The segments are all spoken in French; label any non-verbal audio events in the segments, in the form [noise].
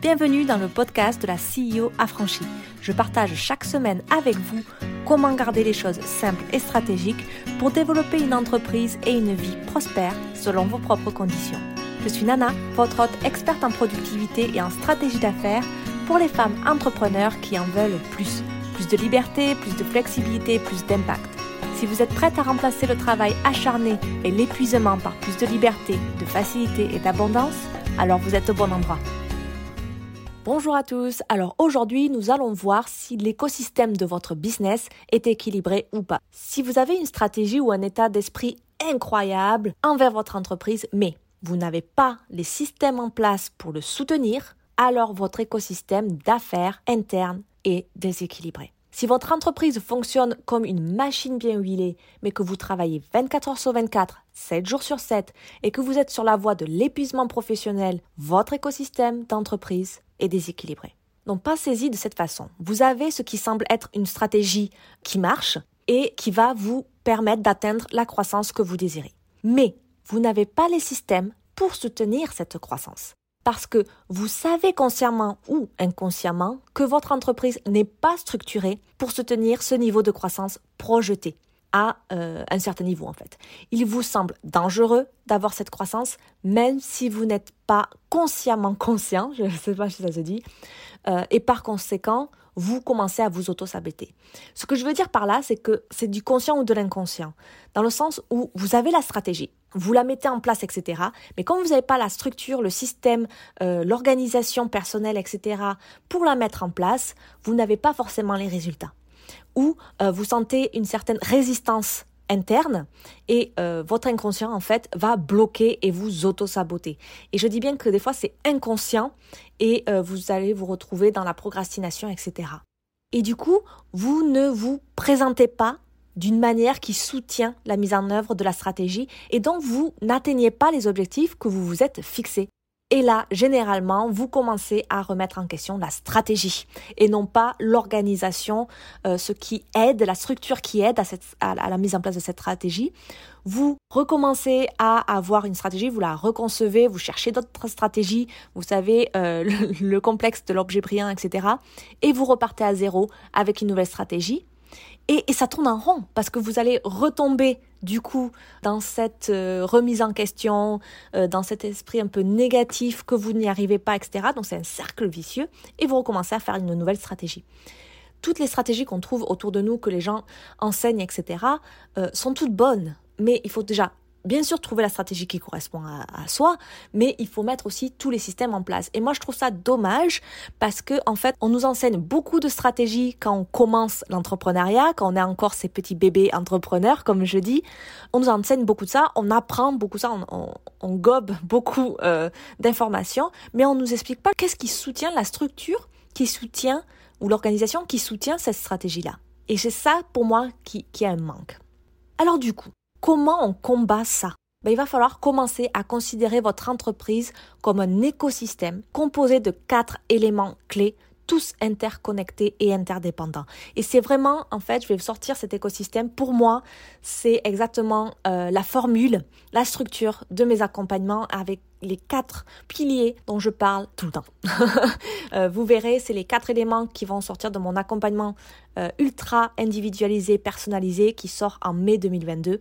Bienvenue dans le podcast de la CEO affranchie. Je partage chaque semaine avec vous comment garder les choses simples et stratégiques pour développer une entreprise et une vie prospère selon vos propres conditions. Je suis Nana, votre hôte experte en productivité et en stratégie d'affaires pour les femmes entrepreneurs qui en veulent plus. Plus de liberté, plus de flexibilité, plus d'impact. Si vous êtes prête à remplacer le travail acharné et l'épuisement par plus de liberté, de facilité et d'abondance, alors vous êtes au bon endroit. Bonjour à tous. Alors aujourd'hui, nous allons voir si l'écosystème de votre business est équilibré ou pas. Si vous avez une stratégie ou un état d'esprit incroyable envers votre entreprise, mais vous n'avez pas les systèmes en place pour le soutenir, alors votre écosystème d'affaires interne est déséquilibré. Si votre entreprise fonctionne comme une machine bien huilée, mais que vous travaillez 24 heures sur 24, 7 jours sur 7, et que vous êtes sur la voie de l'épuisement professionnel, votre écosystème d'entreprise est déséquilibré. Donc pensez-y de cette façon. Vous avez ce qui semble être une stratégie qui marche et qui va vous permettre d'atteindre la croissance que vous désirez. Mais vous n'avez pas les systèmes pour soutenir cette croissance. Parce que vous savez consciemment ou inconsciemment que votre entreprise n'est pas structurée pour soutenir ce niveau de croissance projeté à euh, un certain niveau en fait. Il vous semble dangereux d'avoir cette croissance, même si vous n'êtes pas consciemment conscient, je ne sais pas si ça se dit, euh, et par conséquent, vous commencez à vous auto-saboter. Ce que je veux dire par là, c'est que c'est du conscient ou de l'inconscient, dans le sens où vous avez la stratégie, vous la mettez en place, etc. Mais comme vous n'avez pas la structure, le système, euh, l'organisation personnelle, etc., pour la mettre en place, vous n'avez pas forcément les résultats ou euh, vous sentez une certaine résistance interne et euh, votre inconscient en fait va bloquer et vous auto-saboter. Et je dis bien que des fois c'est inconscient et euh, vous allez vous retrouver dans la procrastination, etc. Et du coup, vous ne vous présentez pas d'une manière qui soutient la mise en œuvre de la stratégie et donc vous n'atteignez pas les objectifs que vous vous êtes fixés. Et là, généralement, vous commencez à remettre en question la stratégie et non pas l'organisation, euh, ce qui aide, la structure qui aide à, la mise en place de cette stratégie. Vous recommencez à avoir une stratégie, vous la reconcevez, vous cherchez d'autres stratégies, vous savez, euh, le, complexe de l'objet brillant, etc. Et vous repartez à zéro avec une nouvelle stratégie. Et, ça tourne en rond parce que vous allez retomber du coup dans cette euh, remise en question, euh, dans cet esprit un peu négatif que vous n'y arrivez pas, etc. Donc c'est un cercle vicieux et vous recommencez à faire une nouvelle stratégie. Toutes les stratégies qu'on trouve autour de nous, que les gens enseignent, etc., euh, sont toutes bonnes. Mais il faut déjà bien sûr trouver la stratégie qui correspond à, soi, mais il faut mettre aussi tous les systèmes en place. Et moi, je trouve ça dommage parce que, en fait, on nous enseigne beaucoup de stratégies quand on commence l'entrepreneuriat, quand on est encore ces petits bébés entrepreneurs, comme je dis. On nous enseigne beaucoup de ça, on apprend beaucoup de ça, on, gobe [laughs] beaucoup euh, d'informations, mais on nous explique pas qu'est-ce qui soutient la structure qui soutient ou l'organisation qui soutient cette stratégie-là. Et c'est ça, pour moi, qui, qui a un manque. Alors du coup, Comment on combat ça? Ben, il va falloir commencer à considérer votre entreprise comme un écosystème composé de quatre éléments clés tous interconnectés et interdépendants. Et c'est vraiment, en fait, je vais sortir cet écosystème. Pour moi, c'est exactement euh, la formule, la structure de mes accompagnements avec les quatre piliers dont je parle tout le temps. [laughs] Euh, vous verrez, c'est les quatre éléments qui vont sortir de mon accompagnement euh, ultra individualisé, personnalisé, qui sort en mai 2022.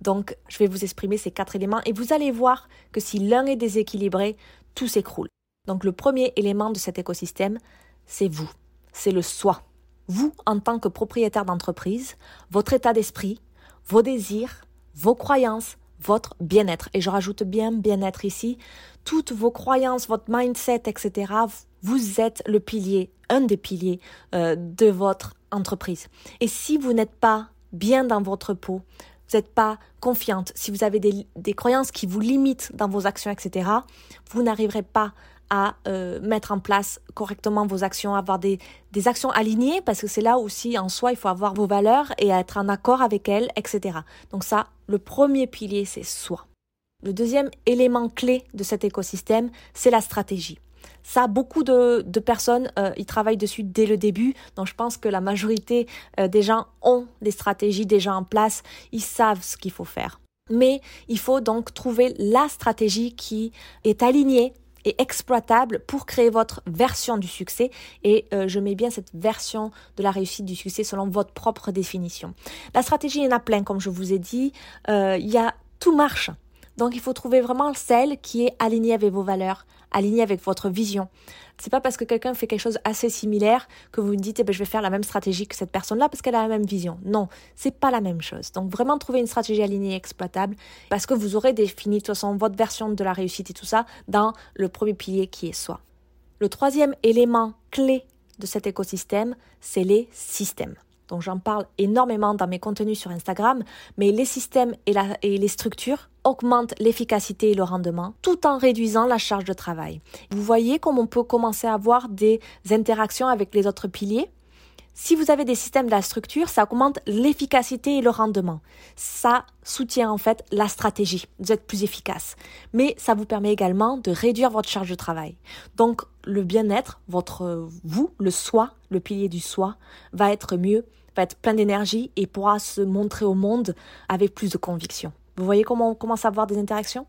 Donc, je vais vous exprimer ces quatre éléments et vous allez voir que si l'un est déséquilibré, tout s'écroule. Donc, le premier élément de cet écosystème, c'est vous, c'est le soi. Vous, en tant que propriétaire d'entreprise, votre état d'esprit, vos désirs, vos croyances, votre bien-être. Et je rajoute bien bien-être ici. Toutes vos croyances, votre mindset, etc. Vous êtes le pilier, un des piliers euh, de votre entreprise. Et si vous n'êtes pas bien dans votre peau, vous n'êtes pas confiante, si vous avez des, des croyances qui vous limitent dans vos actions, etc., vous n'arriverez pas à euh, mettre en place correctement vos actions, avoir des, des actions alignées, parce que c'est là aussi en soi, il faut avoir vos valeurs et être en accord avec elles, etc. Donc ça, le premier pilier, c'est soi. Le deuxième élément clé de cet écosystème, c'est la stratégie. Ça, beaucoup de, de personnes euh, y travaillent dessus dès le début. Donc, je pense que la majorité euh, des gens ont des stratégies déjà en place. Ils savent ce qu'il faut faire. Mais il faut donc trouver la stratégie qui est alignée exploitable pour créer votre version du succès. Et euh, je mets bien cette version de la réussite du succès selon votre propre définition. La stratégie, il y en a plein, comme je vous ai dit. Euh, il y a tout marche. Donc il faut trouver vraiment celle qui est alignée avec vos valeurs, alignée avec votre vision. C'est pas parce que quelqu'un fait quelque chose assez similaire que vous vous dites eh ben, je vais faire la même stratégie que cette personne-là parce qu'elle a la même vision. Non, c'est pas la même chose. Donc vraiment trouver une stratégie alignée et exploitable parce que vous aurez défini de toute façon votre version de la réussite et tout ça dans le premier pilier qui est soi. Le troisième élément clé de cet écosystème, c'est les systèmes donc j'en parle énormément dans mes contenus sur Instagram, mais les systèmes et, les structures augmentent l'efficacité et le rendement tout en réduisant la charge de travail. Vous voyez comment on peut commencer à avoir des interactions avec les autres piliers? Si vous avez des systèmes de la structure, ça augmente l'efficacité et le rendement. Ça soutient en fait la stratégie. Vous êtes plus efficace. Mais ça vous permet également de réduire votre charge de travail. Donc, le bien-être, votre vous, le soi, le pilier du soi, va être mieux être plein d'énergie et pourra se montrer au monde avec plus de conviction. Vous voyez comment on commence à avoir des interactions?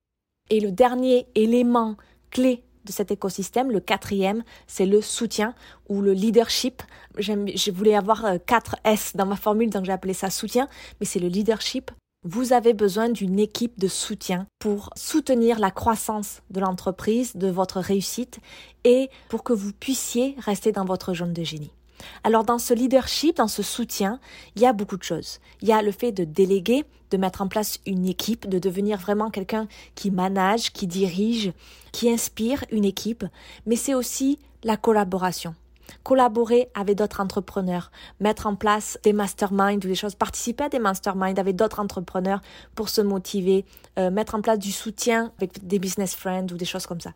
Et le dernier élément clé de cet écosystème, le quatrième, c'est le soutien ou le leadership. Je voulais avoir 4 euh, S dans ma formule, donc j'ai appelé ça soutien, mais c'est le leadership. Vous avez besoin d'une équipe de soutien pour soutenir la croissance de l'entreprise, de votre réussite et pour que vous puissiez rester dans votre zone de génie. Alors dans ce leadership, dans ce soutien, il y a beaucoup de choses. Il y a le fait de déléguer, de mettre en place une équipe, de devenir vraiment quelqu'un qui manage, qui dirige, qui inspire une équipe, mais c'est aussi la collaboration. Collaborer avec d'autres entrepreneurs, mettre en place des masterminds ou des choses, participer à des masterminds avec d'autres entrepreneurs pour se motiver, euh, mettre en place du soutien avec des business friends ou des choses comme ça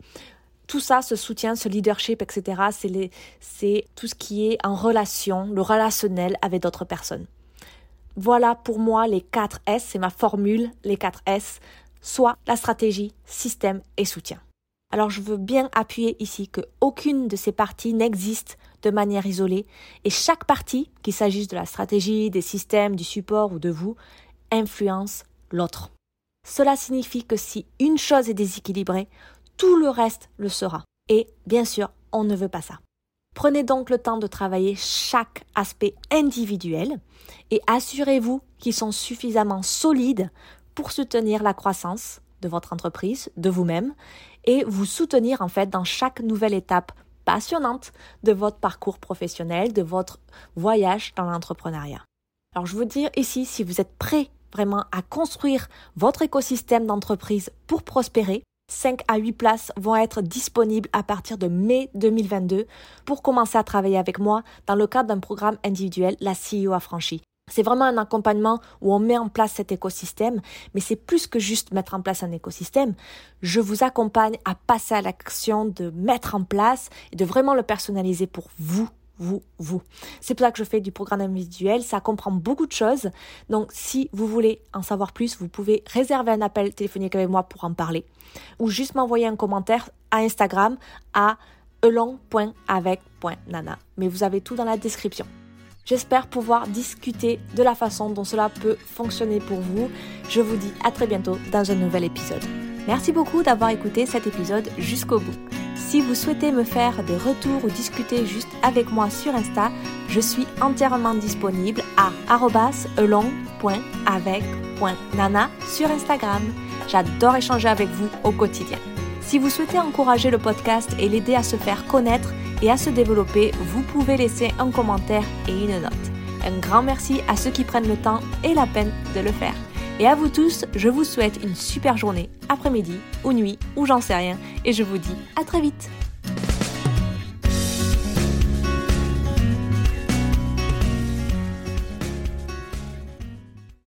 tout ça, ce soutien, ce leadership, etc., c'est tout ce qui est en relation, le relationnel avec d'autres personnes. Voilà pour moi les 4 S, c'est ma formule, les 4 S, soit la stratégie, système et soutien. Alors je veux bien appuyer ici que aucune de ces parties n'existe de manière isolée et chaque partie, qu'il s'agisse de la stratégie, des systèmes, du support ou de vous, influence l'autre. Cela signifie que si une chose est déséquilibrée, tout le reste le sera. Et bien sûr, on ne veut pas ça. Prenez donc le temps de travailler chaque aspect individuel et assurez-vous qu'ils sont suffisamment solides pour soutenir la croissance de votre entreprise, de vous-même, et vous soutenir en fait dans chaque nouvelle étape passionnante de votre parcours professionnel, de votre voyage dans l'entrepreneuriat. Alors je veux dire ici, si vous êtes prêt vraiment à construire votre écosystème d'entreprise pour prospérer, 5 à 8 places vont être disponibles à partir de mai 2022 pour commencer à travailler avec moi dans le cadre d'un programme individuel, la CEO affranchie. C'est vraiment un accompagnement où on met en place cet écosystème, mais c'est plus que juste mettre en place un écosystème. Je vous accompagne à passer à l'action de mettre en place et de vraiment le personnaliser pour vous vous, vous. C'est pour ça que je fais du programme individuel, ça comprend beaucoup de choses. Donc si vous voulez en savoir plus, vous pouvez réserver un appel téléphonique avec moi pour en parler ou juste m'envoyer un commentaire à Instagram à elong.avec.nana. Mais vous avez tout dans la description. J'espère pouvoir discuter de la façon dont cela peut fonctionner pour vous. Je vous dis à très bientôt dans un nouvel épisode. Merci beaucoup d'avoir écouté cet épisode jusqu'au bout. Si vous souhaitez me faire des retours ou discuter juste avec moi sur Insta, je suis entièrement disponible à elong.avec.nana sur Instagram. J'adore échanger avec vous au quotidien. Si vous souhaitez encourager le podcast et l'aider à se faire connaître et à se développer, vous pouvez laisser un commentaire et une note. Un grand merci à ceux qui prennent le temps et la peine de le faire. Et à vous tous, je vous souhaite une super journée, après-midi ou nuit ou j'en sais rien. Et je vous dis à très vite.